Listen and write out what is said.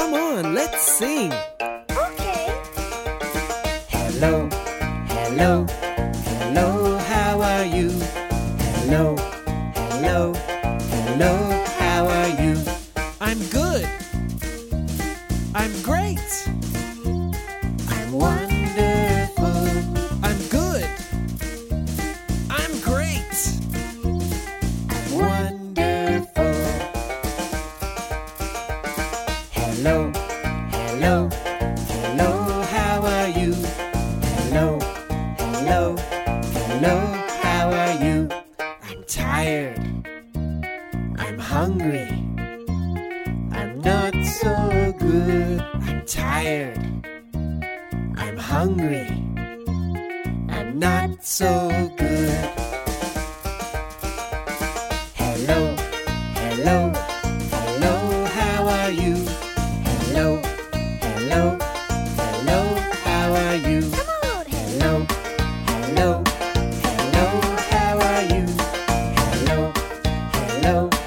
on, let's sing. Okay. Hello, hello, hello, how are you? Hello, hello, hello, how are you? I'm good. I'm great. Hello, hello, hello, how are you? Hello, hello, hello, how are you? I'm tired. I'm hungry. I'm not so good. I'm tired. I'm hungry. I'm not so good. Hello, hello, hello.